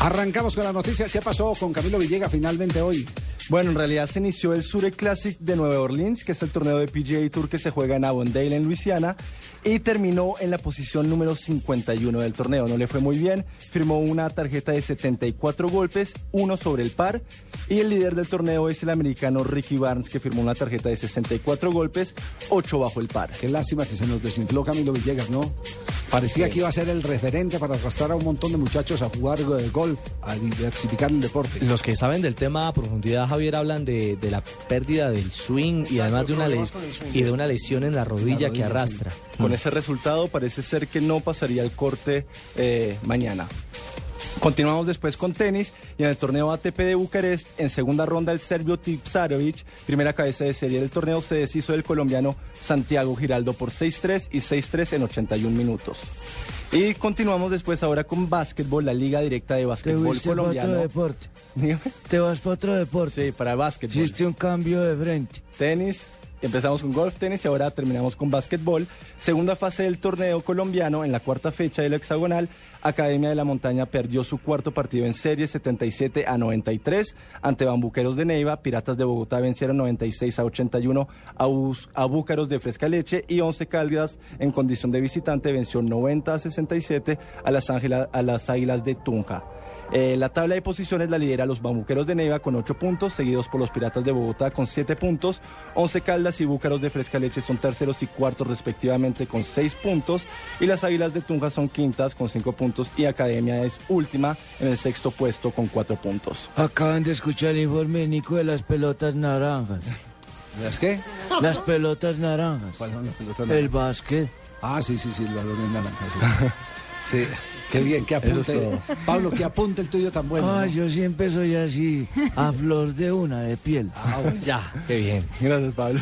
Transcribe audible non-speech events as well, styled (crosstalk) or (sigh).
Arrancamos con las noticias. ¿Qué pasó con Camilo Villegas finalmente hoy? Bueno, en realidad se inició el Sure Classic de Nueva Orleans, que es el torneo de PGA Tour que se juega en Avondale, en Luisiana, y terminó en la posición número 51 del torneo. No le fue muy bien, firmó una tarjeta de 74 golpes, uno sobre el par, y el líder del torneo es el americano Ricky Barnes, que firmó una tarjeta de 64 golpes, 8 bajo el par. Qué lástima que se nos desinfló Camilo Villegas, ¿no? Parecía que iba a ser el referente para arrastrar a un montón de muchachos a jugar eh, golf, a diversificar el deporte. Los que saben del tema a profundidad, Javier, hablan de, de la pérdida del swing y además de una, le- y de una lesión en la rodilla, rodilla, que arrastra. Con ese resultado parece ser que no pasaría el corte eh, mañana. Continuamos después con tenis y en el torneo ATP de Bucarest, en segunda ronda el serbio Tipsarevic, primera cabeza de serie del torneo, se deshizo del colombiano Santiago Giraldo por 6-3 y 6-3 en 81 minutos. Y continuamos después ahora con básquetbol, la liga directa de Te básquetbol fuiste para otro colombiano. deporte. (laughs) Te vas para otro deporte. Sí, para básquetbol. Hiciste un cambio de frente. tenis. Empezamos con golf, tenis y ahora terminamos con básquetbol. Segunda fase del torneo colombiano en la cuarta fecha del hexagonal. Academia de la Montaña perdió su cuarto partido en serie 77 a 93 ante Bambuqueros de Neiva. Piratas de Bogotá vencieron 96 a 81 a, a Búcaros de Fresca Leche y 11 Caldas en condición de visitante venció 90 a 67 a las, a las Águilas de Tunja. Eh, la tabla de posiciones la lidera los Bambuqueros de Neiva con 8 puntos, seguidos por los Piratas de Bogotá con 7 puntos. 11 Caldas y Búcaros de Fresca Leche son terceros y cuartos respectivamente con 6 puntos. Y las Águilas de Tunja son quintas con 5 puntos y Academia es última en el sexto puesto con 4 puntos. Acaban de escuchar el informe de Nico de las pelotas naranjas. ¿Es qué? Las pelotas naranjas. ¿Cuál son las pelotas El naranjas? básquet. Ah, sí, sí, sí, los balones naranjas. Sí. (laughs) Sí, qué bien, qué apunte. Pablo, qué apunte el tuyo tan bueno. ¿no? yo siempre soy así, a flor de una, de piel. Ah, bueno. (laughs) Ya, qué bien. Gracias, Pablo.